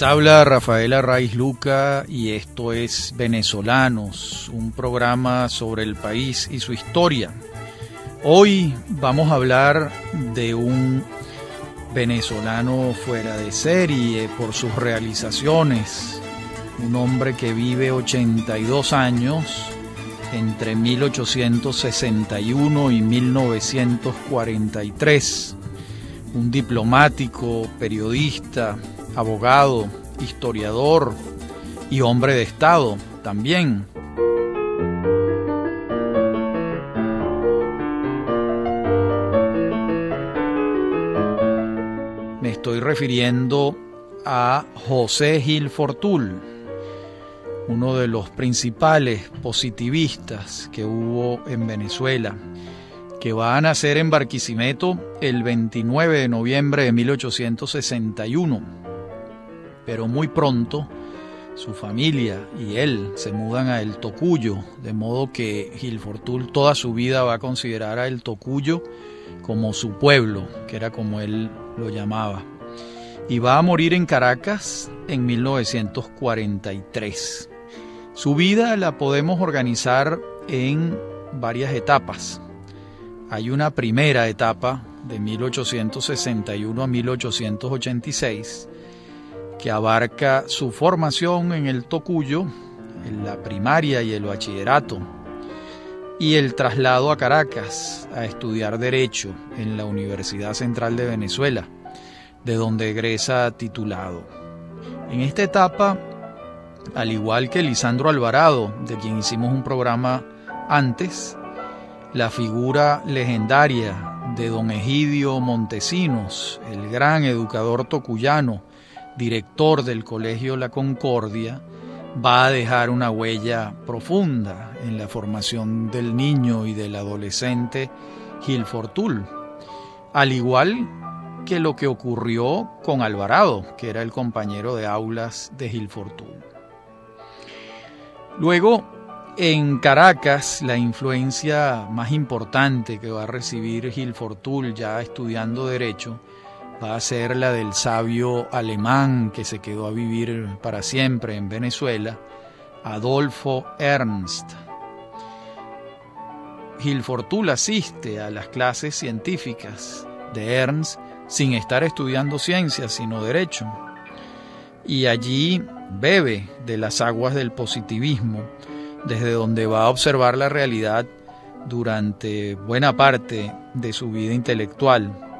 Habla Rafaela Raiz Luca y esto es Venezolanos, un programa sobre el país y su historia. Hoy vamos a hablar de un venezolano fuera de serie por sus realizaciones, un hombre que vive 82 años entre 1861 y 1943, un diplomático, periodista, abogado, historiador y hombre de Estado también. Me estoy refiriendo a José Gil Fortul, uno de los principales positivistas que hubo en Venezuela, que va a nacer en Barquisimeto el 29 de noviembre de 1861. Pero muy pronto su familia y él se mudan a El Tocuyo, de modo que Gil Fortul toda su vida va a considerar a El Tocuyo como su pueblo, que era como él lo llamaba. Y va a morir en Caracas en 1943. Su vida la podemos organizar en varias etapas. Hay una primera etapa de 1861 a 1886 que abarca su formación en el Tocuyo, en la primaria y el bachillerato, y el traslado a Caracas a estudiar Derecho en la Universidad Central de Venezuela, de donde egresa titulado. En esta etapa, al igual que Lisandro Alvarado, de quien hicimos un programa antes, la figura legendaria de don Egidio Montesinos, el gran educador tocuyano, director del Colegio La Concordia, va a dejar una huella profunda en la formación del niño y del adolescente Gil Fortul, al igual que lo que ocurrió con Alvarado, que era el compañero de aulas de Gil Fortul. Luego, en Caracas, la influencia más importante que va a recibir Gil Fortul ya estudiando Derecho va a ser la del sabio alemán que se quedó a vivir para siempre en Venezuela, Adolfo Ernst. Gil Fortul asiste a las clases científicas de Ernst sin estar estudiando ciencias, sino derecho. Y allí bebe de las aguas del positivismo, desde donde va a observar la realidad durante buena parte de su vida intelectual.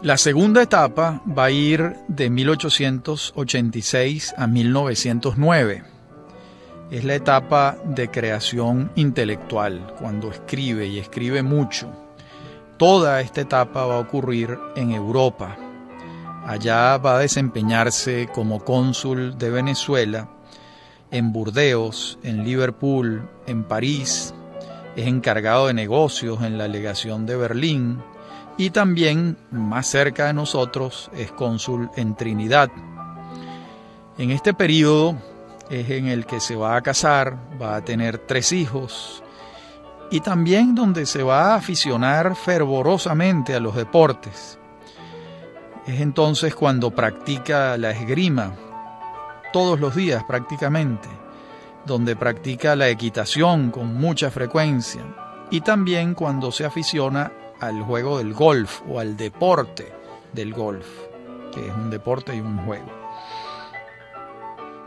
La segunda etapa va a ir de 1886 a 1909. Es la etapa de creación intelectual, cuando escribe y escribe mucho. Toda esta etapa va a ocurrir en Europa. Allá va a desempeñarse como cónsul de Venezuela, en Burdeos, en Liverpool, en París. Es encargado de negocios en la legación de Berlín y también, más cerca de nosotros, es cónsul en Trinidad. En este periodo es en el que se va a casar, va a tener tres hijos y también donde se va a aficionar fervorosamente a los deportes. Es entonces cuando practica la esgrima, todos los días prácticamente, donde practica la equitación con mucha frecuencia y también cuando se aficiona al juego del golf o al deporte del golf, que es un deporte y un juego.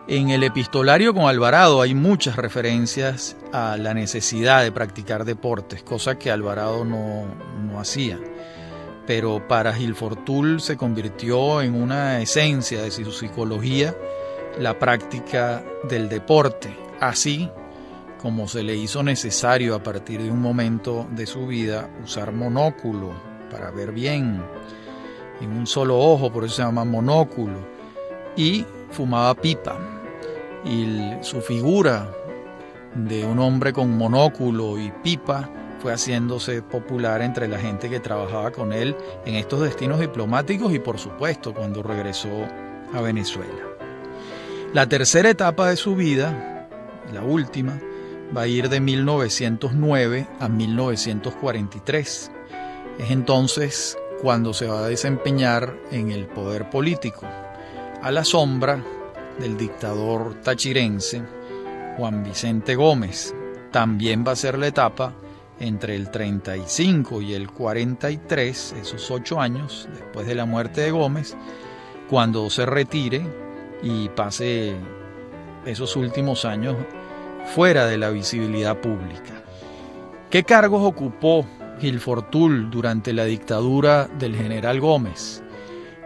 En el epistolario con Alvarado hay muchas referencias a la necesidad de practicar deportes, cosa que Alvarado no, no hacía. Pero para Gilfortul se convirtió en una esencia de su psicología la práctica del deporte, así como se le hizo necesario a partir de un momento de su vida usar monóculo para ver bien, en un solo ojo, por eso se llama monóculo, y fumaba pipa. Y su figura de un hombre con monóculo y pipa fue haciéndose popular entre la gente que trabajaba con él en estos destinos diplomáticos y por supuesto cuando regresó a Venezuela. La tercera etapa de su vida, la última, va a ir de 1909 a 1943. Es entonces cuando se va a desempeñar en el poder político, a la sombra del dictador tachirense Juan Vicente Gómez. También va a ser la etapa entre el 35 y el 43, esos ocho años después de la muerte de Gómez, cuando se retire y pase esos últimos años fuera de la visibilidad pública. ¿Qué cargos ocupó Gil Fortul durante la dictadura del general Gómez?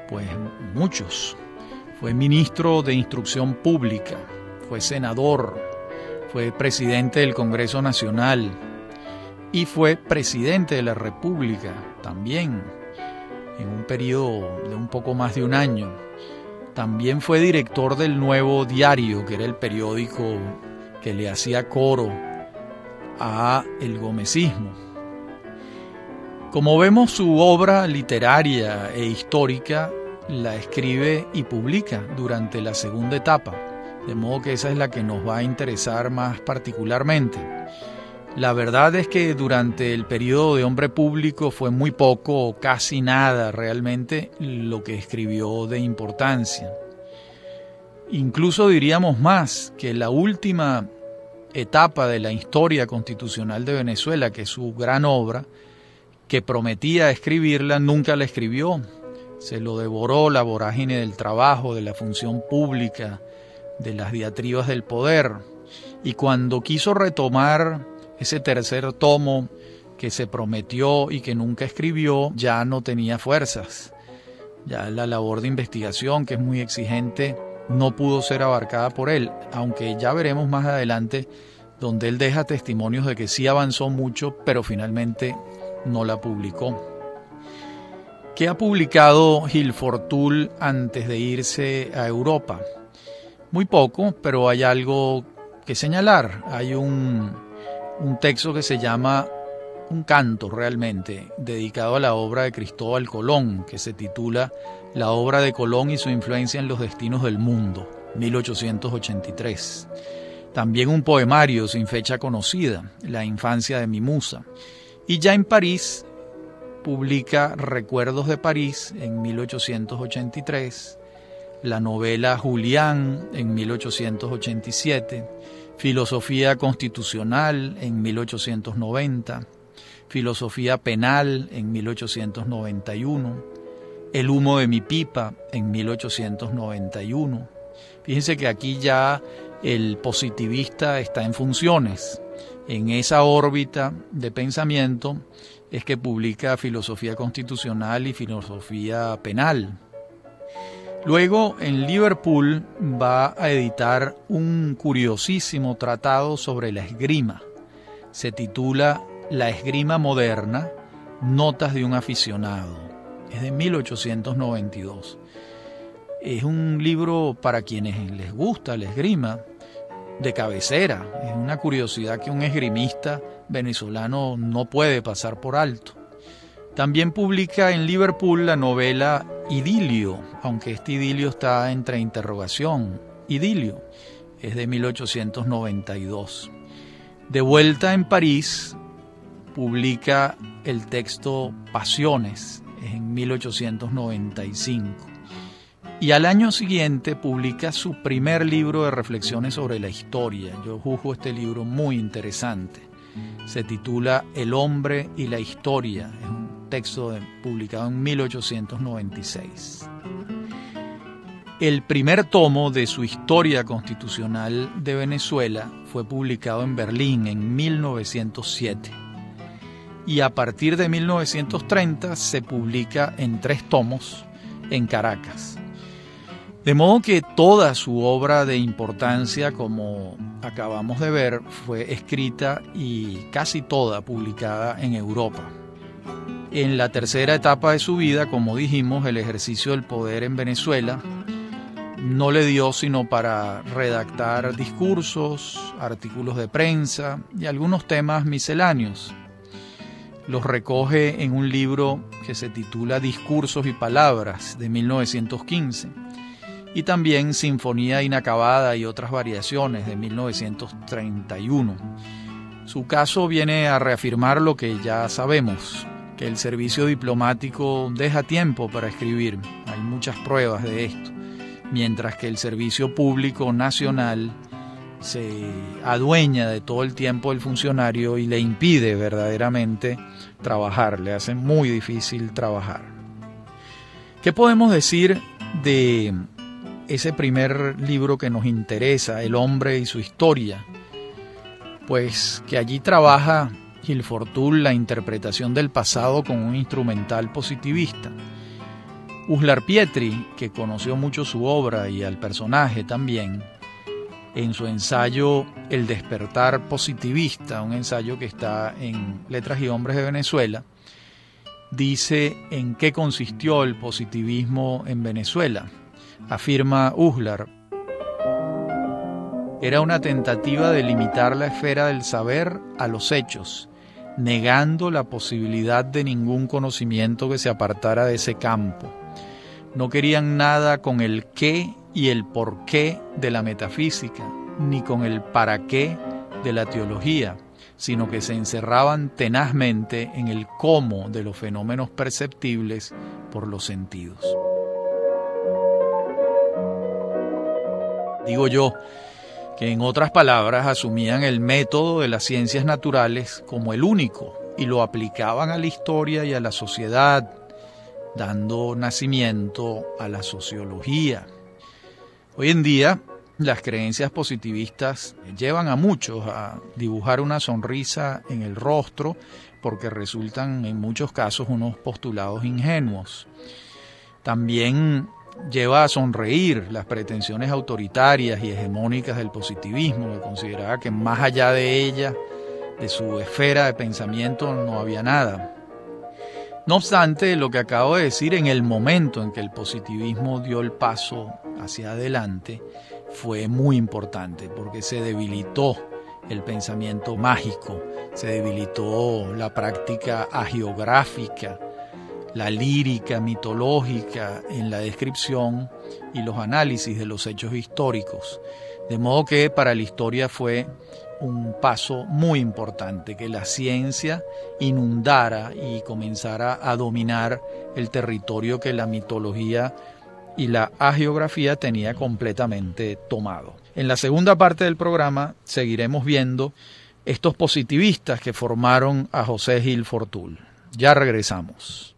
Pues muchos. Fue ministro de Instrucción Pública, fue senador, fue presidente del Congreso Nacional y fue presidente de la República también en un periodo de un poco más de un año. También fue director del Nuevo Diario, que era el periódico que le hacía coro a el gomecismo. Como vemos, su obra literaria e histórica la escribe y publica durante la segunda etapa, de modo que esa es la que nos va a interesar más particularmente. La verdad es que durante el periodo de hombre público fue muy poco o casi nada realmente lo que escribió de importancia. Incluso diríamos más que la última etapa de la historia constitucional de Venezuela, que es su gran obra, que prometía escribirla, nunca la escribió. Se lo devoró la vorágine del trabajo, de la función pública, de las diatribas del poder. Y cuando quiso retomar ese tercer tomo que se prometió y que nunca escribió, ya no tenía fuerzas. Ya la labor de investigación, que es muy exigente, no pudo ser abarcada por él, aunque ya veremos más adelante donde él deja testimonios de que sí avanzó mucho, pero finalmente no la publicó. ¿Qué ha publicado Gil Fortul antes de irse a Europa? Muy poco, pero hay algo que señalar. Hay un, un texto que se llama un canto realmente, dedicado a la obra de Cristóbal Colón, que se titula La obra de Colón y su influencia en los destinos del mundo, 1883. También un poemario sin fecha conocida, La infancia de mi musa. Y ya en París publica Recuerdos de París en 1883, la novela Julián en 1887, Filosofía Constitucional en 1890, Filosofía Penal en 1891, El humo de mi pipa en 1891. Fíjense que aquí ya el positivista está en funciones. En esa órbita de pensamiento es que publica Filosofía Constitucional y Filosofía Penal. Luego en Liverpool va a editar un curiosísimo tratado sobre la esgrima. Se titula La esgrima moderna, Notas de un aficionado. Es de 1892. Es un libro para quienes les gusta la esgrima, de cabecera. Es una curiosidad que un esgrimista venezolano no puede pasar por alto. También publica en Liverpool la novela Idilio, aunque este idilio está entre interrogación. Idilio es de 1892. De vuelta en París, publica el texto Pasiones en 1895. Y al año siguiente publica su primer libro de reflexiones sobre la historia. Yo juzgo este libro muy interesante. Se titula El hombre y la historia texto publicado en 1896. El primer tomo de su Historia Constitucional de Venezuela fue publicado en Berlín en 1907 y a partir de 1930 se publica en tres tomos en Caracas. De modo que toda su obra de importancia, como acabamos de ver, fue escrita y casi toda publicada en Europa. En la tercera etapa de su vida, como dijimos, el ejercicio del poder en Venezuela no le dio sino para redactar discursos, artículos de prensa y algunos temas misceláneos. Los recoge en un libro que se titula Discursos y Palabras de 1915 y también Sinfonía Inacabada y otras variaciones de 1931. Su caso viene a reafirmar lo que ya sabemos, que el servicio diplomático deja tiempo para escribir. Hay muchas pruebas de esto. mientras que el servicio público nacional se adueña de todo el tiempo del funcionario y le impide verdaderamente trabajar, le hace muy difícil trabajar. ¿Qué podemos decir de ese primer libro que nos interesa, El hombre y su historia? Pues que allí trabaja Gil Fortul la interpretación del pasado con un instrumental positivista. Uslar Pietri, que conoció mucho su obra y al personaje también, en su ensayo El despertar positivista, un ensayo que está en Letras y Hombres de Venezuela, dice en qué consistió el positivismo en Venezuela. Afirma Uslar, era una tentativa de limitar la esfera del saber a los hechos, negando la posibilidad de ningún conocimiento que se apartara de ese campo. No querían nada con el qué y el por qué de la metafísica, ni con el para qué de la teología, sino que se encerraban tenazmente en el cómo de los fenómenos perceptibles por los sentidos. Digo yo, que en otras palabras asumían el método de las ciencias naturales como el único y lo aplicaban a la historia y a la sociedad, dando nacimiento a la sociología. Hoy en día, las creencias positivistas llevan a muchos a dibujar una sonrisa en el rostro porque resultan en muchos casos unos postulados ingenuos. También lleva a sonreír las pretensiones autoritarias y hegemónicas del positivismo, que consideraba que más allá de ella, de su esfera de pensamiento, no había nada. No obstante, lo que acabo de decir, en el momento en que el positivismo dio el paso hacia adelante, fue muy importante porque se debilitó el pensamiento mágico, se debilitó la práctica agiográfica, la lírica mitológica en la descripción y los análisis de los hechos históricos. De modo que para la historia fue un paso muy importante, que la ciencia inundara y comenzara a dominar el territorio que la mitología y la agiografía tenía completamente tomado. En la segunda parte del programa seguiremos viendo estos positivistas que formaron a José Gil Fortul. Ya regresamos.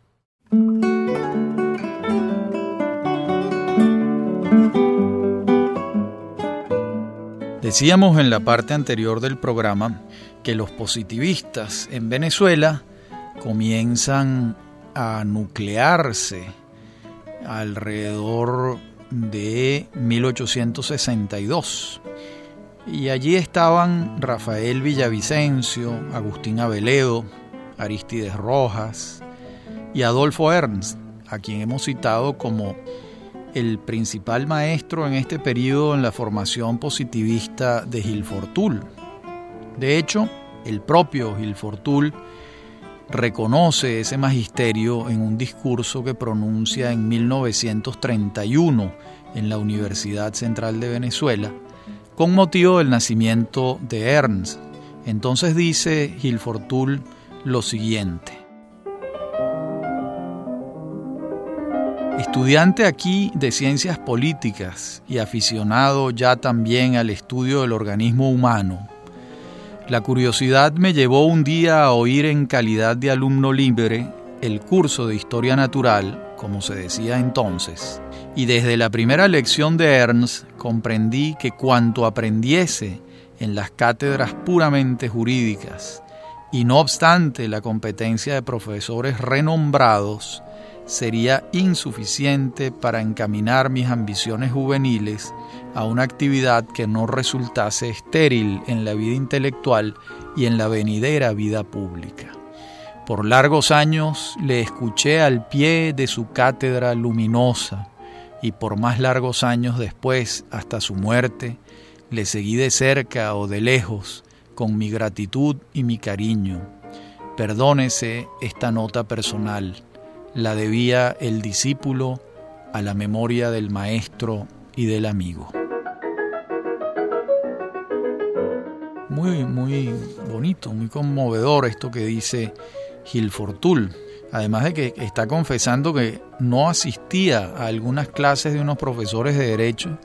Decíamos en la parte anterior del programa que los positivistas en Venezuela comienzan a nuclearse alrededor de 1862. Y allí estaban Rafael Villavicencio, Agustín Aveledo, Aristides Rojas y Adolfo Ernst, a quien hemos citado como el principal maestro en este periodo en la formación positivista de Gil Fortul. De hecho, el propio Gil Fortul reconoce ese magisterio en un discurso que pronuncia en 1931 en la Universidad Central de Venezuela, con motivo del nacimiento de Ernst. Entonces dice Gil Fortul lo siguiente. Estudiante aquí de ciencias políticas y aficionado ya también al estudio del organismo humano, la curiosidad me llevó un día a oír en calidad de alumno libre el curso de historia natural, como se decía entonces, y desde la primera lección de Ernst comprendí que cuanto aprendiese en las cátedras puramente jurídicas, y no obstante la competencia de profesores renombrados, sería insuficiente para encaminar mis ambiciones juveniles a una actividad que no resultase estéril en la vida intelectual y en la venidera vida pública. Por largos años le escuché al pie de su cátedra luminosa y por más largos años después, hasta su muerte, le seguí de cerca o de lejos con mi gratitud y mi cariño. Perdónese esta nota personal la debía el discípulo a la memoria del maestro y del amigo. Muy, muy bonito, muy conmovedor esto que dice Gil Fortul. Además de que está confesando que no asistía a algunas clases de unos profesores de derecho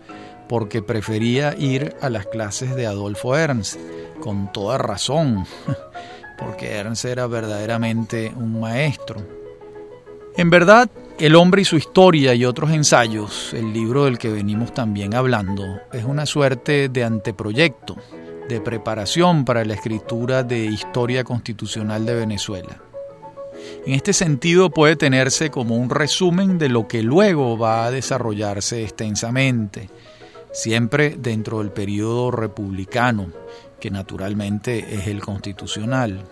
porque prefería ir a las clases de Adolfo Ernst, con toda razón, porque Ernst era verdaderamente un maestro. En verdad, El hombre y su historia y otros ensayos, el libro del que venimos también hablando, es una suerte de anteproyecto, de preparación para la escritura de Historia Constitucional de Venezuela. En este sentido puede tenerse como un resumen de lo que luego va a desarrollarse extensamente, siempre dentro del periodo republicano, que naturalmente es el constitucional.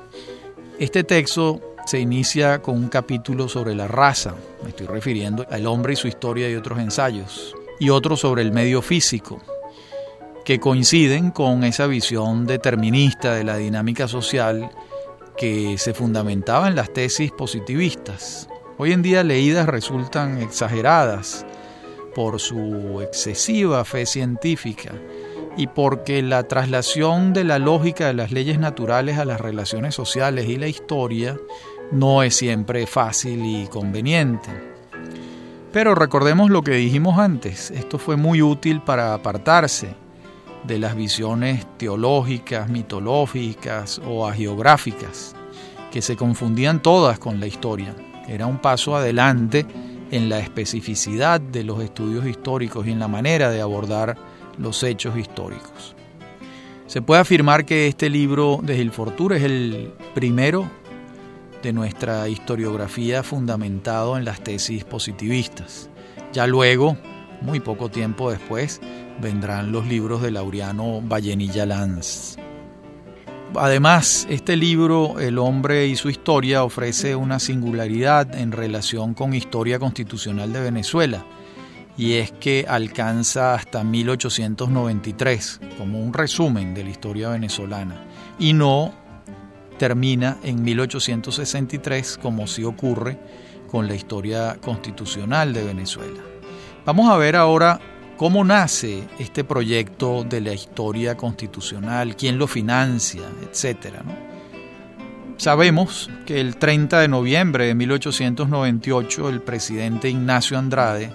Este texto se inicia con un capítulo sobre la raza, me estoy refiriendo al hombre y su historia y otros ensayos, y otro sobre el medio físico, que coinciden con esa visión determinista de la dinámica social que se fundamentaba en las tesis positivistas. Hoy en día leídas resultan exageradas por su excesiva fe científica y porque la traslación de la lógica de las leyes naturales a las relaciones sociales y la historia no es siempre fácil y conveniente. Pero recordemos lo que dijimos antes, esto fue muy útil para apartarse de las visiones teológicas, mitológicas o agiográficas, que se confundían todas con la historia. Era un paso adelante en la especificidad de los estudios históricos y en la manera de abordar los hechos históricos. Se puede afirmar que este libro de Gilfortur es el primero de nuestra historiografía fundamentado en las tesis positivistas. Ya luego, muy poco tiempo después, vendrán los libros de Laureano Vallenilla Lanz. Además, este libro, El hombre y su historia, ofrece una singularidad en relación con historia constitucional de Venezuela, y es que alcanza hasta 1893 como un resumen de la historia venezolana, y no termina en 1863 como sí ocurre con la historia constitucional de Venezuela. Vamos a ver ahora ¿Cómo nace este proyecto de la historia constitucional? ¿Quién lo financia? Etcétera. Sabemos que el 30 de noviembre de 1898 el presidente Ignacio Andrade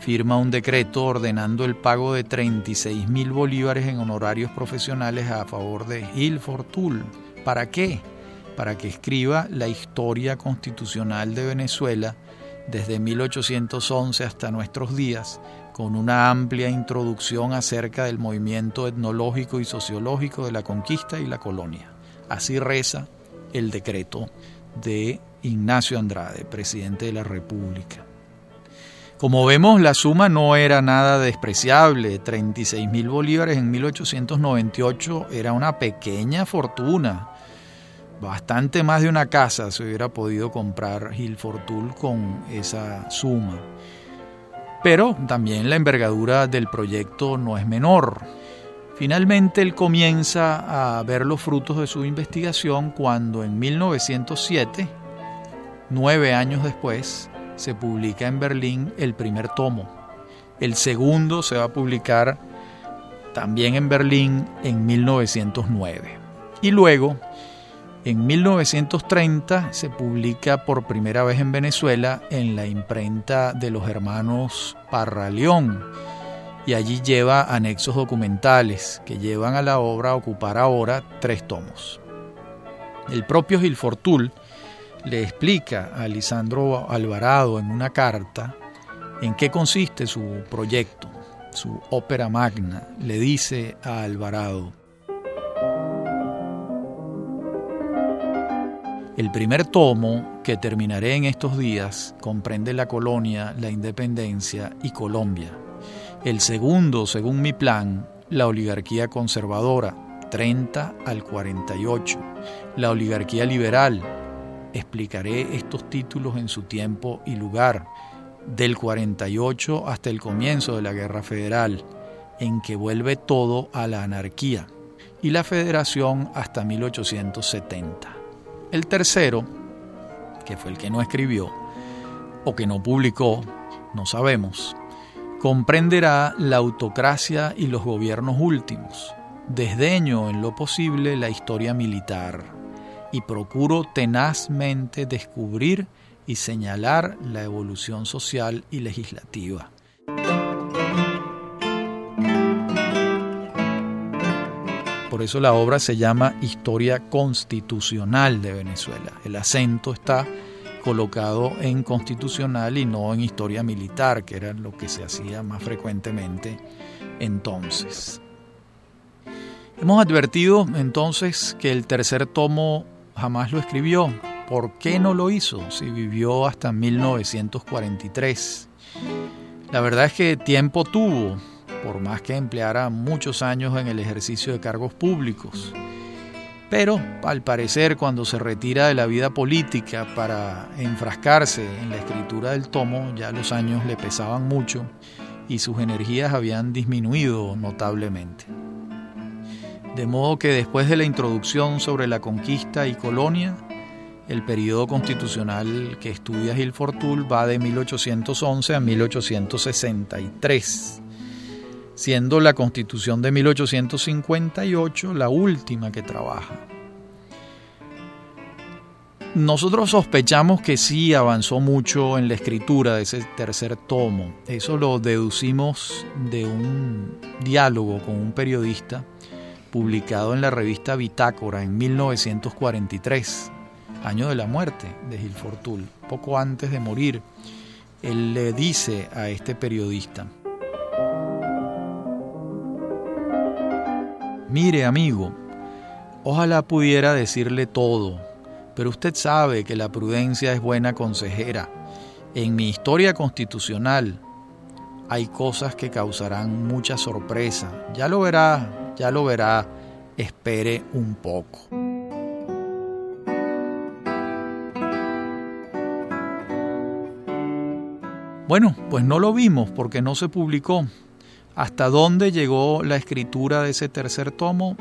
firma un decreto ordenando el pago de 36 mil bolívares en honorarios profesionales a favor de Gil Fortul. ¿Para qué? Para que escriba la historia constitucional de Venezuela desde 1811 hasta nuestros días, con una amplia introducción acerca del movimiento etnológico y sociológico de la conquista y la colonia. Así reza el decreto de Ignacio Andrade, presidente de la República. Como vemos, la suma no era nada despreciable. 36 mil bolívares en 1898 era una pequeña fortuna. Bastante más de una casa se hubiera podido comprar Gil Fortul con esa suma. Pero también la envergadura del proyecto no es menor. Finalmente él comienza a ver los frutos de su investigación cuando en 1907, nueve años después, se publica en Berlín el primer tomo. El segundo se va a publicar también en Berlín en 1909. Y luego en 1930 se publica por primera vez en Venezuela en la imprenta de los hermanos Parraleón y allí lleva anexos documentales que llevan a la obra a ocupar ahora tres tomos. El propio Gilfortul le explica a Lisandro Alvarado en una carta en qué consiste su proyecto, su ópera magna. Le dice a Alvarado, El primer tomo, que terminaré en estos días, comprende la colonia, la independencia y Colombia. El segundo, según mi plan, la oligarquía conservadora, 30 al 48. La oligarquía liberal, explicaré estos títulos en su tiempo y lugar, del 48 hasta el comienzo de la Guerra Federal, en que vuelve todo a la anarquía, y la Federación hasta 1870. El tercero, que fue el que no escribió o que no publicó, no sabemos, comprenderá la autocracia y los gobiernos últimos, desdeño en lo posible la historia militar y procuro tenazmente descubrir y señalar la evolución social y legislativa. Por eso la obra se llama Historia Constitucional de Venezuela. El acento está colocado en constitucional y no en historia militar, que era lo que se hacía más frecuentemente entonces. Hemos advertido entonces que el tercer tomo jamás lo escribió. ¿Por qué no lo hizo si vivió hasta 1943? La verdad es que tiempo tuvo, por más que empleara muchos años en el ejercicio de cargos públicos. Pero, al parecer, cuando se retira de la vida política para enfrascarse en la escritura del tomo, ya los años le pesaban mucho y sus energías habían disminuido notablemente. De modo que después de la introducción sobre la conquista y colonia, el periodo constitucional que estudia Gil Fortul va de 1811 a 1863, siendo la constitución de 1858 la última que trabaja. Nosotros sospechamos que sí avanzó mucho en la escritura de ese tercer tomo. Eso lo deducimos de un diálogo con un periodista publicado en la revista Bitácora en 1943, año de la muerte de Gil Fortul. Poco antes de morir, él le dice a este periodista, Mire amigo, ojalá pudiera decirle todo, pero usted sabe que la prudencia es buena consejera. En mi historia constitucional hay cosas que causarán mucha sorpresa. Ya lo verá ya lo verá, espere un poco. Bueno, pues no lo vimos porque no se publicó. ¿Hasta dónde llegó la escritura de ese tercer tomo?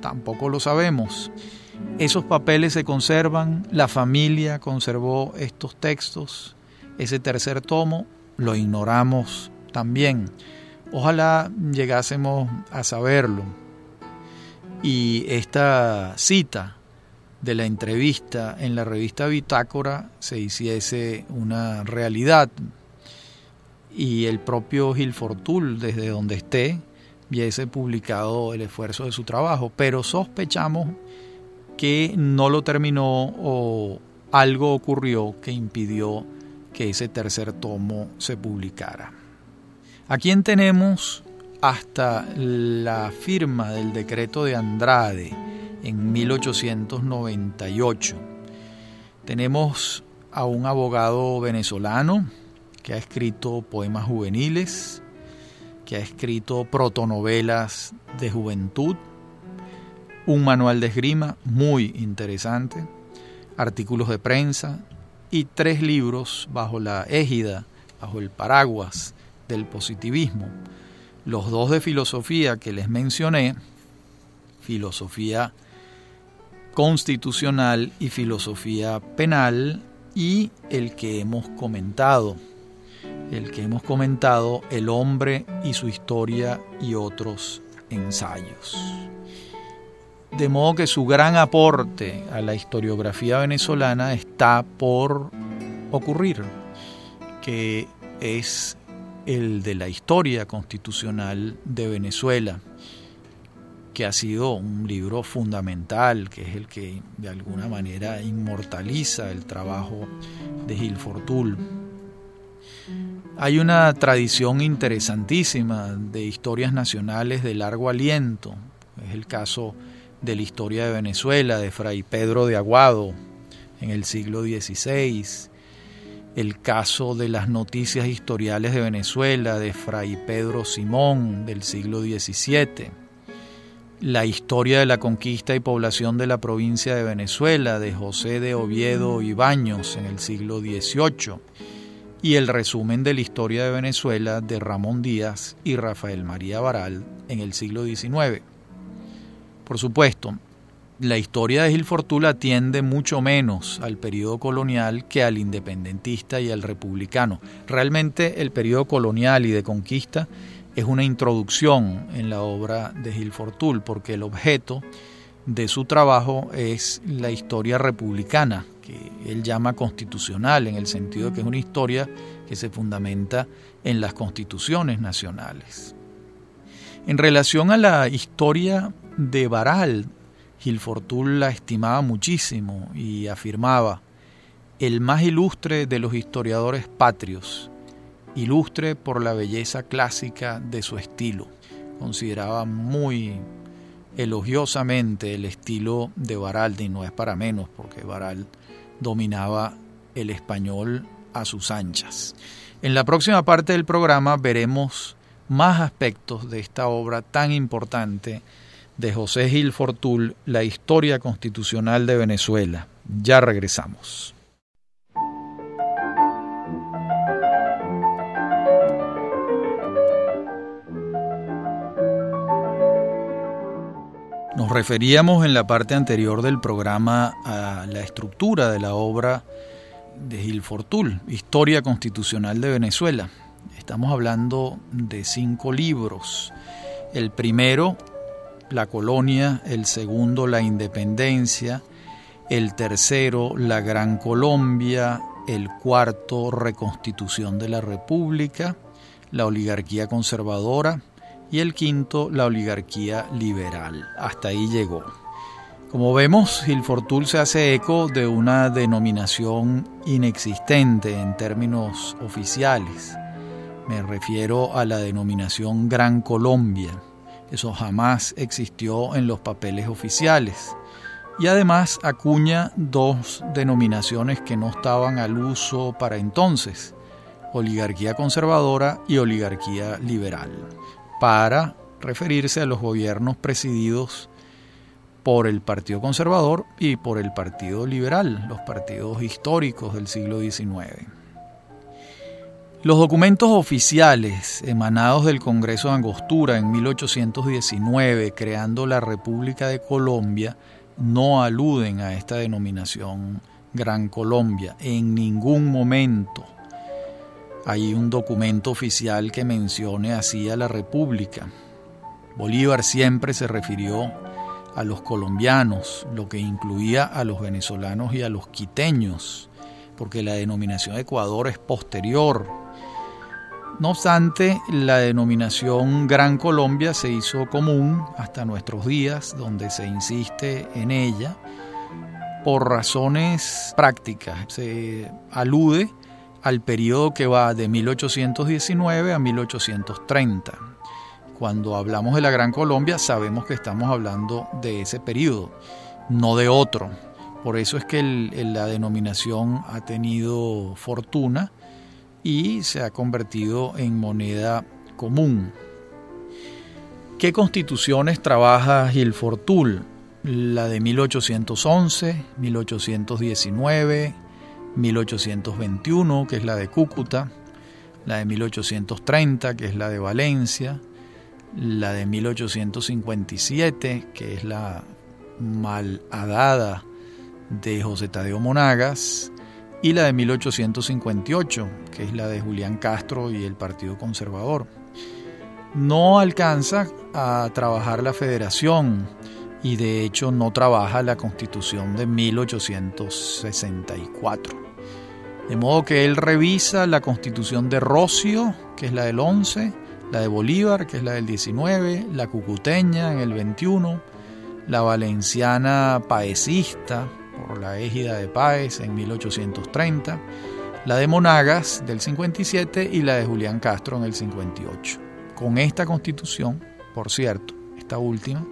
Tampoco lo sabemos. Esos papeles se conservan, la familia conservó estos textos, ese tercer tomo, lo ignoramos también. Ojalá llegásemos a saberlo. Y esta cita de la entrevista en la revista Bitácora se hiciese una realidad y el propio Gil Fortul, desde donde esté, viese publicado el esfuerzo de su trabajo, pero sospechamos que no lo terminó o algo ocurrió que impidió que ese tercer tomo se publicara. ¿A quién tenemos hasta la firma del decreto de Andrade en 1898? Tenemos a un abogado venezolano que ha escrito poemas juveniles, que ha escrito protonovelas de juventud, un manual de esgrima muy interesante, artículos de prensa y tres libros bajo la égida, bajo el paraguas del positivismo. Los dos de filosofía que les mencioné, filosofía constitucional y filosofía penal, y el que hemos comentado, el que hemos comentado, El hombre y su historia y otros ensayos. De modo que su gran aporte a la historiografía venezolana está por ocurrir, que es el de la historia constitucional de Venezuela, que ha sido un libro fundamental, que es el que de alguna manera inmortaliza el trabajo de Gil Fortul. Hay una tradición interesantísima de historias nacionales de largo aliento. Es el caso de la historia de Venezuela de Fray Pedro de Aguado en el siglo XVI, el caso de las noticias historiales de Venezuela de Fray Pedro Simón del siglo XVII, la historia de la conquista y población de la provincia de Venezuela de José de Oviedo y Baños en el siglo XVIII y el resumen de la historia de Venezuela de Ramón Díaz y Rafael María Baral en el siglo XIX. Por supuesto, la historia de Gil Fortuna atiende mucho menos al periodo colonial que al independentista y al republicano. Realmente el periodo colonial y de conquista es una introducción en la obra de Gil Fortul, porque el objeto de su trabajo es la historia republicana, que él llama constitucional, en el sentido de que es una historia que se fundamenta en las constituciones nacionales. En relación a la historia de Baral, Gilfortul la estimaba muchísimo y afirmaba, el más ilustre de los historiadores patrios, ilustre por la belleza clásica de su estilo. Consideraba muy elogiosamente el estilo de Baral, y no es para menos, porque Baral dominaba el español a sus anchas. En la próxima parte del programa veremos más aspectos de esta obra tan importante de José Gil Fortul, La historia constitucional de Venezuela. Ya regresamos. Nos referíamos en la parte anterior del programa a la estructura de la obra de Gil Fortul, Historia Constitucional de Venezuela. Estamos hablando de cinco libros. El primero, La Colonia, el segundo, La Independencia, el tercero, La Gran Colombia, el cuarto, Reconstitución de la República, la oligarquía conservadora, y el quinto la oligarquía liberal. Hasta ahí llegó. Como vemos, Gilfortul se hace eco de una denominación inexistente en términos oficiales. Me refiero a la denominación Gran Colombia. Eso jamás existió en los papeles oficiales. Y además acuña dos denominaciones que no estaban al uso para entonces, oligarquía conservadora y oligarquía liberal para referirse a los gobiernos presididos por el Partido Conservador y por el Partido Liberal, los partidos históricos del siglo XIX. Los documentos oficiales emanados del Congreso de Angostura en 1819, creando la República de Colombia, no aluden a esta denominación Gran Colombia en ningún momento hay un documento oficial que mencione así a la República. Bolívar siempre se refirió a los colombianos, lo que incluía a los venezolanos y a los quiteños, porque la denominación Ecuador es posterior. No obstante, la denominación Gran Colombia se hizo común hasta nuestros días, donde se insiste en ella por razones prácticas. Se alude al periodo que va de 1819 a 1830. Cuando hablamos de la Gran Colombia sabemos que estamos hablando de ese periodo, no de otro. Por eso es que la denominación ha tenido fortuna y se ha convertido en moneda común. ¿Qué constituciones trabaja Gil Fortul? La de 1811, 1819, 1821, que es la de Cúcuta, la de 1830, que es la de Valencia, la de 1857, que es la malhadada de José Tadeo Monagas, y la de 1858, que es la de Julián Castro y el Partido Conservador. No alcanza a trabajar la federación y de hecho no trabaja la constitución de 1864. De modo que él revisa la constitución de Rocio, que es la del 11, la de Bolívar, que es la del 19, la cucuteña en el 21, la valenciana paecista, por la égida de Páez en 1830, la de Monagas del 57 y la de Julián Castro en el 58. Con esta constitución, por cierto, esta última,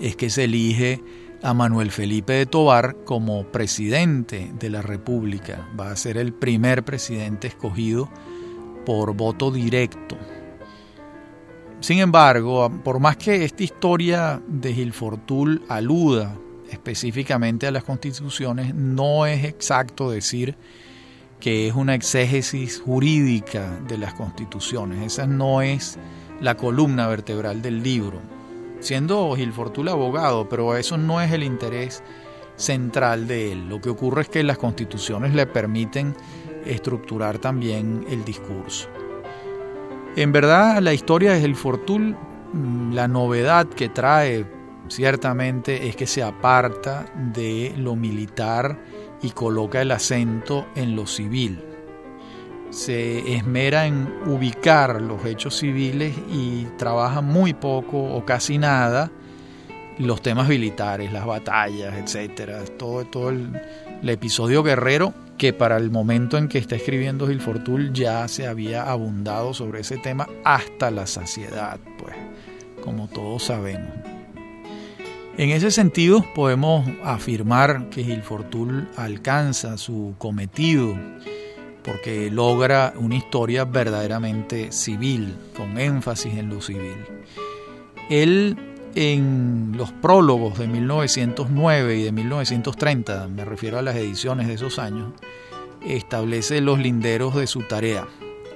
es que se elige a Manuel Felipe de Tobar como presidente de la República. Va a ser el primer presidente escogido por voto directo. Sin embargo, por más que esta historia de Gilfortul aluda específicamente a las constituciones, no es exacto decir que es una exégesis jurídica de las constituciones. Esa no es la columna vertebral del libro siendo Gil abogado, pero eso no es el interés central de él. Lo que ocurre es que las constituciones le permiten estructurar también el discurso. En verdad, la historia de Gil Fortul, mm, la novedad que trae ciertamente es que se aparta de lo militar y coloca el acento en lo civil. Se esmera en ubicar los hechos civiles y trabaja muy poco o casi nada los temas militares, las batallas, etcétera, todo, todo el, episodio guerrero que para el momento en que está escribiendo Gil Fortul ya se había abundado sobre ese tema hasta la saciedad, pues, como todos sabemos. En ese sentido, podemos afirmar que Gil Fortul alcanza su cometido porque logra una historia verdaderamente civil, con énfasis en lo civil. Él en los prólogos de 1909 y de 1930, me refiero a las ediciones de esos años, establece los linderos de su tarea.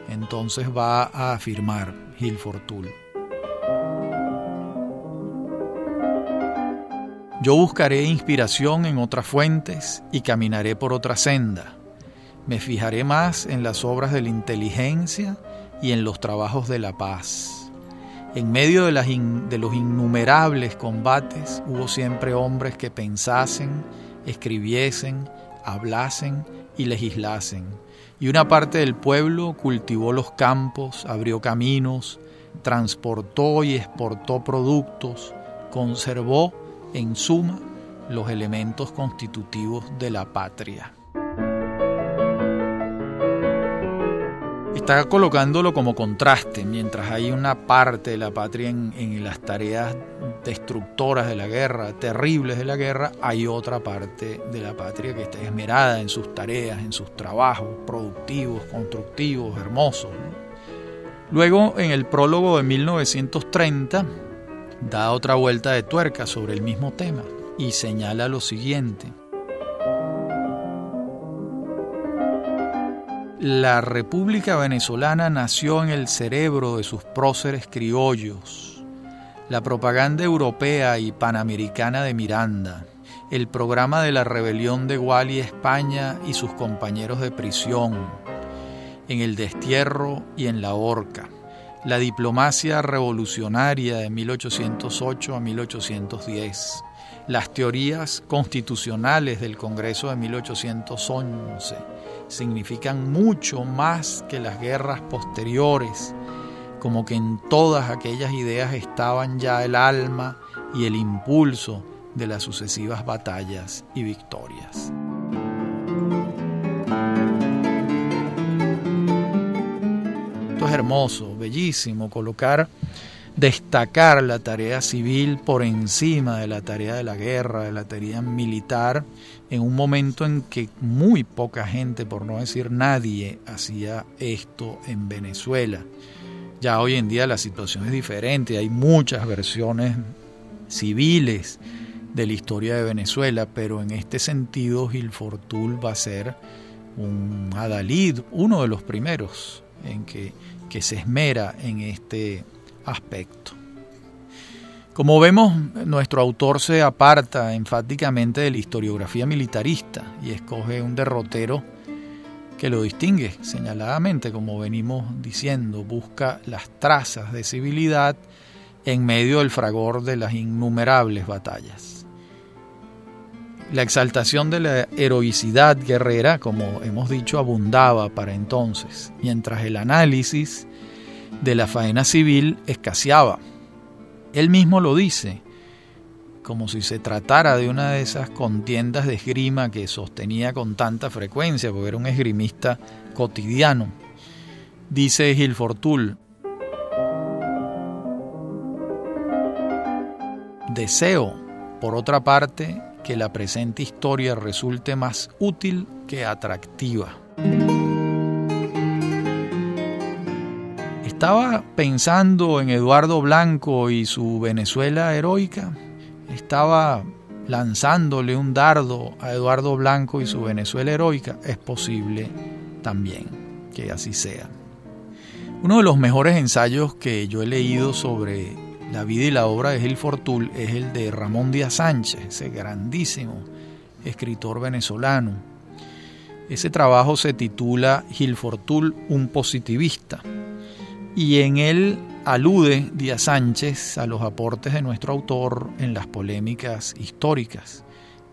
Entonces va a afirmar Gil Fortul. Yo buscaré inspiración en otras fuentes y caminaré por otra senda. Me fijaré más en las obras de la inteligencia y en los trabajos de la paz en medio de, los innumerables combates hubo siempre hombres que pensasen, escribiesen, hablasen y legislasen. Y una parte del pueblo cultivó los campos, abrió caminos, transportó y exportó productos, conservó, en suma, los elementos constitutivos de la patria. Está colocándolo como contraste, mientras hay una parte de la patria en, las tareas destructoras de la guerra, terribles de la guerra, hay otra parte de la patria que está esmerada en sus tareas, en sus trabajos productivos, constructivos, hermosos. Luego, en el prólogo de 1930, da otra vuelta de tuerca sobre el mismo tema y señala lo siguiente. La República Venezolana nació en el cerebro de sus próceres criollos. La propaganda europea y panamericana de Miranda, el programa de la rebelión de Guali España y sus compañeros de prisión, en el destierro y en la horca, la diplomacia revolucionaria de 1808 a 1810, las teorías constitucionales del Congreso de 1811, significan mucho más que las guerras posteriores, como que en todas aquellas ideas estaban ya el alma y el impulso de las sucesivas batallas y victorias. Esto es hermoso, bellísimo, colocar destacar la tarea civil por encima de la tarea de la guerra, de la tarea militar, en un momento en que muy poca gente, por no decir nadie, hacía esto en Venezuela. Ya hoy en día la situación es diferente, hay muchas versiones civiles de la historia de Venezuela, pero en este sentido Gil Fortul va a ser un adalid, uno de los primeros en que, que se esmera en este aspecto. Como vemos, nuestro autor se aparta enfáticamente de la historiografía militarista y escoge un derrotero que lo distingue señaladamente, como venimos diciendo, busca las trazas de civilidad en medio del fragor de las innumerables batallas. La exaltación de la heroicidad guerrera, como hemos dicho, abundaba para entonces, mientras el análisis de la faena civil escaseaba. Él mismo lo dice, como si se tratara de una de esas contiendas de esgrima que sostenía con tanta frecuencia, porque era un esgrimista cotidiano. Dice Gil Fortul, deseo, por otra parte, que la presente historia resulte más útil que atractiva. Estaba pensando en Eduardo Blanco y su Venezuela heroica. Estaba lanzándole un dardo a Eduardo Blanco y su Venezuela heroica. Es posible también que así sea. Uno de los mejores ensayos que yo he leído sobre la vida y la obra de Gil Fortul es el de Ramón Díaz Sánchez, ese grandísimo escritor venezolano. Ese trabajo se titula Gil Fortul, un positivista y en él alude Díaz Sánchez a los aportes de nuestro autor en las polémicas históricas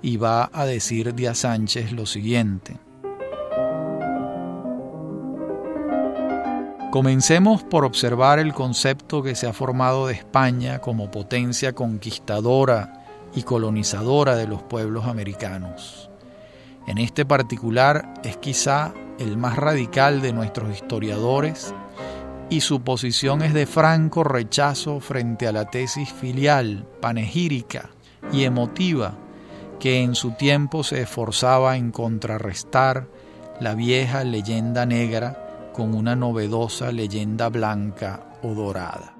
y va a decir Díaz Sánchez lo siguiente. Comencemos por observar el concepto que se ha formado de España como potencia conquistadora y colonizadora de los pueblos americanos. En este particular es quizá el más radical de nuestros historiadores y su posición es de franco rechazo frente a la tesis filial, panegírica y emotiva que en su tiempo se esforzaba en contrarrestar la vieja leyenda negra con una novedosa leyenda blanca o dorada.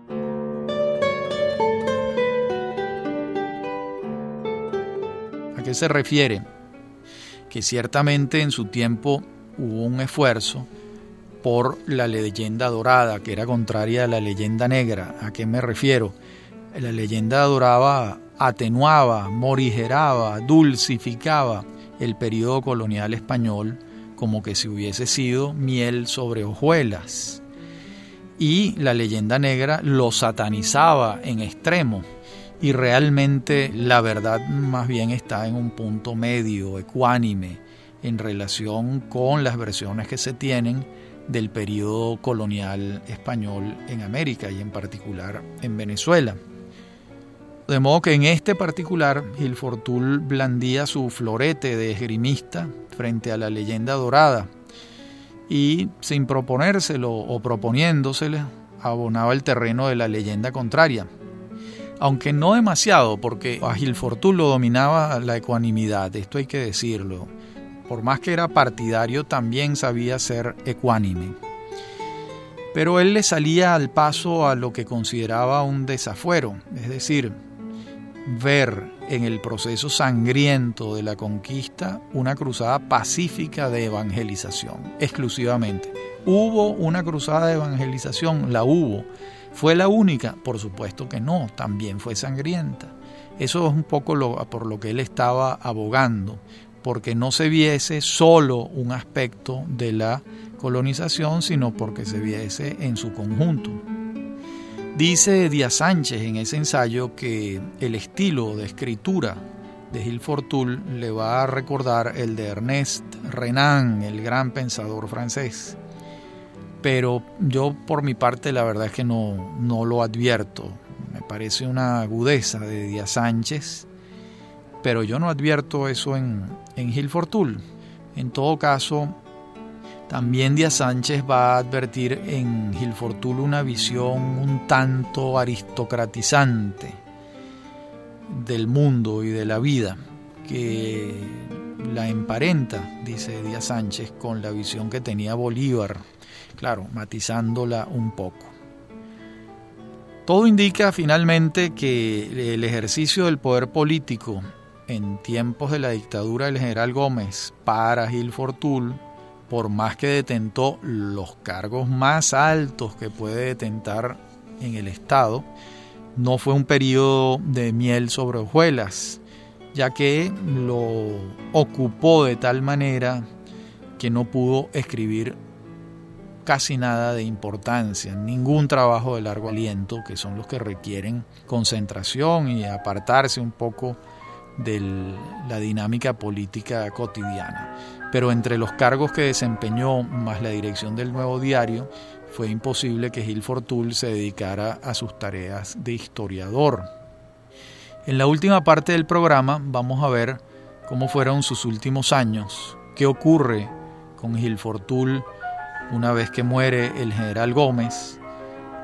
¿A qué se refiere? Que ciertamente en su tiempo hubo un esfuerzo por la leyenda dorada, que era contraria a la leyenda negra. ¿A qué me refiero? La leyenda dorada atenuaba, morigeraba, dulcificaba el periodo colonial español como que si hubiese sido miel sobre hojuelas. Y la leyenda negra lo satanizaba en extremo. Y realmente la verdad más bien está en un punto medio, ecuánime, en relación con las versiones que se tienen del periodo colonial español en América y en particular en Venezuela. De modo que en este particular Gil Fortul blandía su florete de esgrimista frente a la leyenda dorada y sin proponérselo o proponiéndosele abonaba el terreno de la leyenda contraria. Aunque no demasiado, porque a Gil Fortul lo dominaba la ecuanimidad, esto hay que decirlo. Por más que era partidario, también sabía ser ecuánime pero él le salía al paso a lo que consideraba un desafuero, es decir, ver en el proceso sangriento de la conquista una cruzada pacífica de evangelización, exclusivamente. ¿Hubo una cruzada de evangelización? La hubo. ¿Fue la única? Por supuesto que no, también fue sangrienta. Eso es un poco lo, por lo que él estaba abogando, porque no se viese solo un aspecto de la colonización, sino porque se viese en su conjunto. Dice Díaz Sánchez en ese ensayo que el estilo de escritura de Gil Fortul le va a recordar el de Ernest Renan, el gran pensador francés. Pero yo por mi parte la verdad es que no, no lo advierto. Me parece una agudeza de Díaz Sánchez, pero yo no advierto eso en, en Gil Fortul. En todo caso, también Díaz Sánchez va a advertir en Gil Fortul una visión un tanto aristocratizante del mundo y de la vida, que la emparenta, dice Díaz Sánchez, con la visión que tenía Bolívar, claro, matizándola un poco. Todo indica finalmente que el ejercicio del poder político en tiempos de la dictadura del general Gómez para Gil Fortul por más que detentó los cargos más altos que puede detentar en el Estado, no fue un periodo de miel sobre hojuelas, ya que lo ocupó de tal manera que no pudo escribir casi nada de importancia, ningún trabajo de largo aliento, que son los que requieren concentración y apartarse un poco de la dinámica política cotidiana pero entre los cargos que desempeñó más la dirección del nuevo diario, fue imposible que Gil Fortul se dedicara a sus tareas de historiador. En la última parte del programa vamos a ver cómo fueron sus últimos años, qué ocurre con Gil Fortul una vez que muere el general Gómez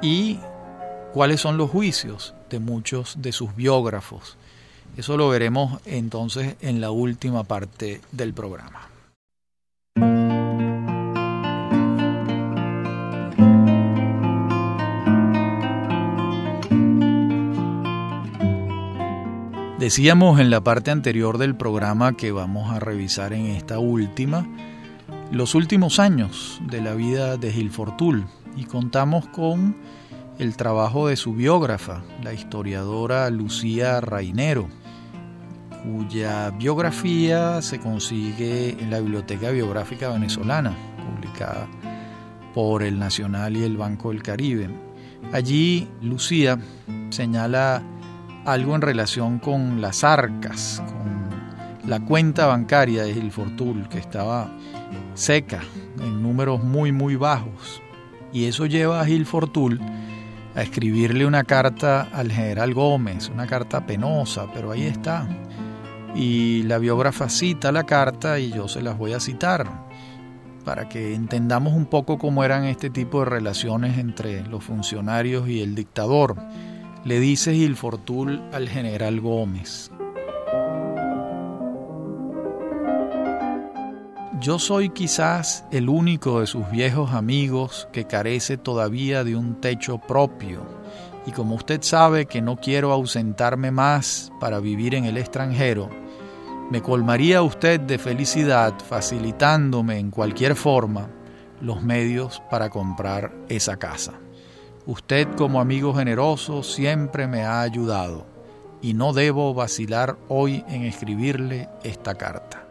y cuáles son los juicios de muchos de sus biógrafos. Eso lo veremos entonces en la última parte del programa. Decíamos en la parte anterior del programa que vamos a revisar en esta última los últimos años de la vida de Gil Fortul y contamos con el trabajo de su biógrafa, la historiadora Lucía Rainero, cuya biografía se consigue en la Biblioteca Biográfica Venezolana, publicada por el Nacional y el Banco del Caribe. Allí Lucía señala algo en relación con las arcas, con la cuenta bancaria de Gilfortul, que estaba seca, en números muy, muy bajos. Y eso lleva a Gilfortul a escribirle una carta al general Gómez, una carta penosa, pero ahí está. Y la biógrafa cita la carta y yo se las voy a citar para que entendamos un poco cómo eran este tipo de relaciones entre los funcionarios y el dictador. Le dice Gilfortul al general Gómez. Yo soy quizás el único de sus viejos amigos que carece todavía de un techo propio, y como usted sabe que no quiero ausentarme más para vivir en el extranjero, me colmaría usted de felicidad facilitándome en cualquier forma los medios para comprar esa casa. Usted como amigo generoso siempre me ha ayudado y no debo vacilar hoy en escribirle esta carta.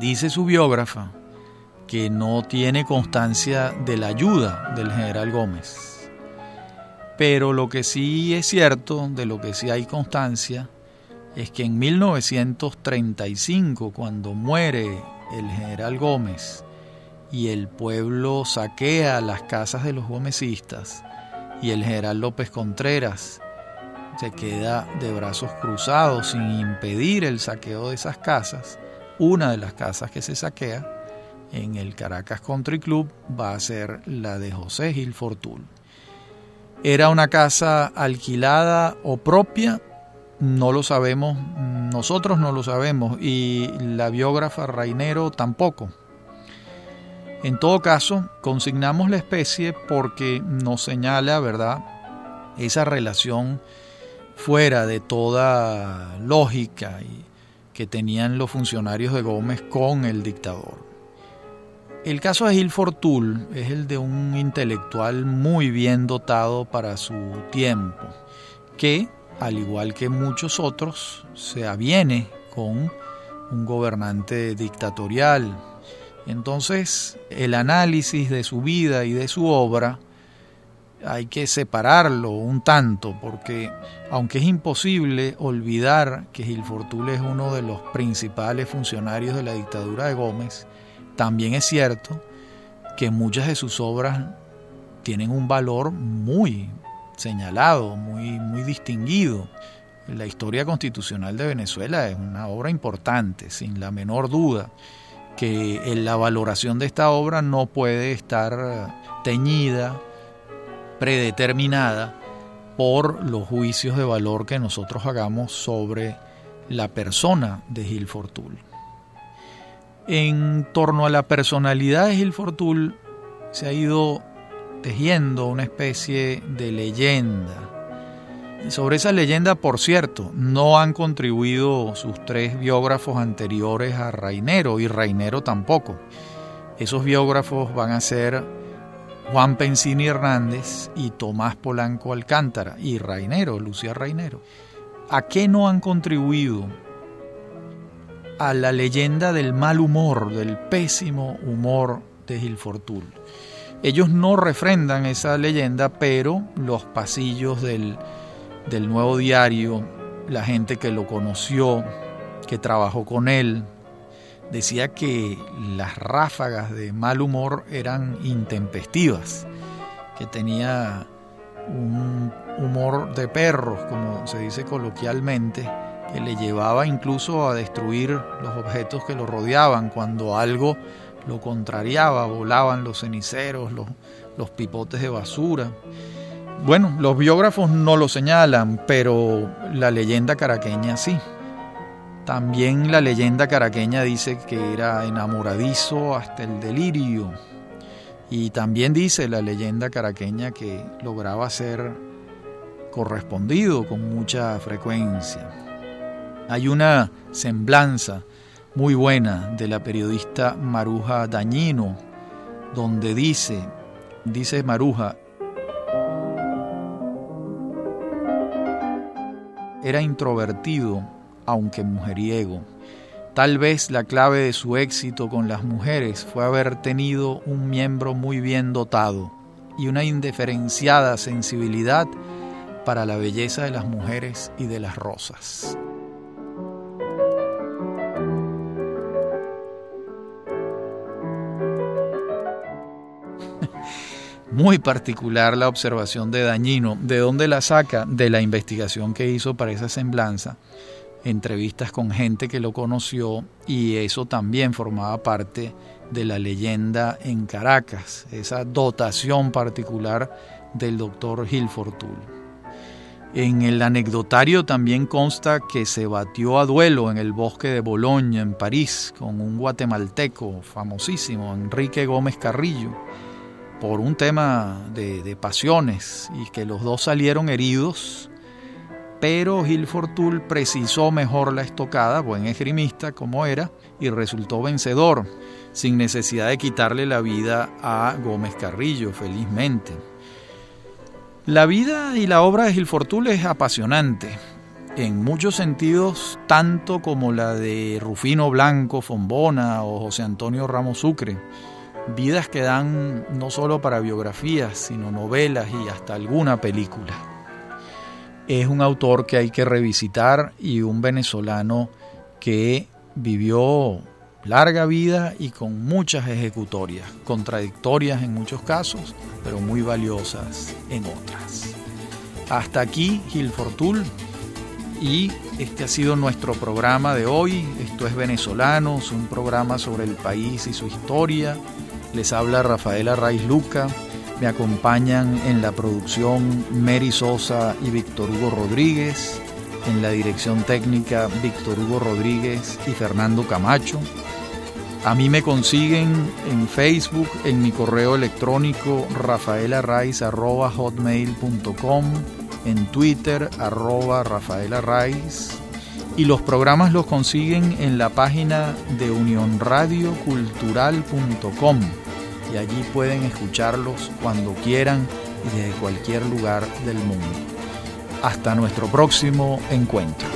Dice su biógrafa que no tiene constancia de la ayuda del general Gómez. Pero lo que sí es cierto, de lo que sí hay constancia, es que en 1935, cuando muere el general Gómez y el pueblo saquea las casas de los gomecistas y el general López Contreras se queda de brazos cruzados sin impedir el saqueo de esas casas, una de las casas que se saquea en el Caracas Country Club va a ser la de José Gil Fortul. ¿Era una casa alquilada o propia? No lo sabemos, nosotros no lo sabemos y la biógrafa Rainero tampoco. En todo caso, consignamos la especie porque nos señala, ¿verdad?, esa relación fuera de toda lógica y que tenían los funcionarios de Gómez con el dictador. El caso de Gil Fortul es el de un intelectual muy bien dotado para su tiempo, que, al igual que muchos otros, se aviene con un gobernante dictatorial. Entonces, el análisis de su vida y de su obra hay que separarlo un tanto, porque aunque es imposible olvidar que Gil Fortul es uno de los principales funcionarios de la dictadura de Gómez, también es cierto que muchas de sus obras tienen un valor muy señalado, muy, muy distinguido. La historia constitucional de Venezuela es una obra importante, sin la menor duda, que en la valoración de esta obra no puede estar teñida predeterminada por los juicios de valor que nosotros hagamos sobre la persona de Gil Fortul. En torno a la personalidad de Gil Fortul se ha ido tejiendo una especie de leyenda. Sobre esa leyenda, por cierto, no han contribuido sus tres biógrafos anteriores a Rainero y Rainero tampoco. Esos biógrafos van a ser Juan Pensini Hernández y Tomás Polanco Alcántara y Rainero, Lucía Rainero. ¿A qué no han contribuido? A la leyenda del mal humor, del pésimo humor de Gilfortul. Ellos no refrendan esa leyenda, pero los pasillos del, del nuevo diario, la gente que lo conoció, que trabajó con él, decía que las ráfagas de mal humor eran intempestivas, que tenía un humor de perros, como se dice coloquialmente, que le llevaba incluso a destruir los objetos que lo rodeaban cuando algo lo contrariaba, volaban los ceniceros, los, los pipotes de basura. Bueno, los biógrafos no lo señalan, pero la leyenda caraqueña sí. También la leyenda caraqueña dice que era enamoradizo hasta el delirio. Y también dice la leyenda caraqueña que lograba ser correspondido con mucha frecuencia. Hay una semblanza muy buena de la periodista Maruja Dañino, donde dice, dice Maruja, era introvertido aunque mujeriego, Tal vez la clave de su éxito con las mujeres fue haber tenido un miembro muy bien dotado y una indiferenciada sensibilidad para la belleza de las mujeres y de las rosas. Muy particular la observación de Dañino. ¿De dónde la saca? De la investigación que hizo para esa semblanza entrevistas con gente que lo conoció y eso también formaba parte de la leyenda en Caracas, esa dotación particular del doctor Hilfortul. En el anecdotario también consta que se batió a duelo en el bosque de Boloña, en París, con un guatemalteco famosísimo, Enrique Gómez Carrillo, por un tema de, de pasiones y que los dos salieron heridos pero Gil Fortul precisó mejor la estocada, buen esgrimista como era, y resultó vencedor, sin necesidad de quitarle la vida a Gómez Carrillo, felizmente. La vida y la obra de Gil Fortul es apasionante, en muchos sentidos, tanto como la de Rufino Blanco Fombona o José Antonio Ramos Sucre. Vidas que dan no solo para biografías, sino novelas y hasta alguna película es un autor que hay que revisitar y un venezolano que vivió larga vida y con muchas ejecutorias, contradictorias en muchos casos, pero muy valiosas en otras. Hasta aquí Gil Fortul y este ha sido nuestro programa de hoy. Esto es Venezolanos, un programa sobre el país y su historia. Les habla Rafaela Raiz Luca. Me acompañan en la producción Mary Sosa y Víctor Hugo Rodríguez, en la dirección técnica Víctor Hugo Rodríguez y Fernando Camacho. A mí me consiguen en Facebook, en mi correo electrónico rafaelarraiz.hotmail.com, en Twitter arroba rafaelarraiz y los programas los consiguen en la página de unionradiocultural.com y allí pueden escucharlos cuando quieran y desde cualquier lugar del mundo. Hasta nuestro próximo encuentro.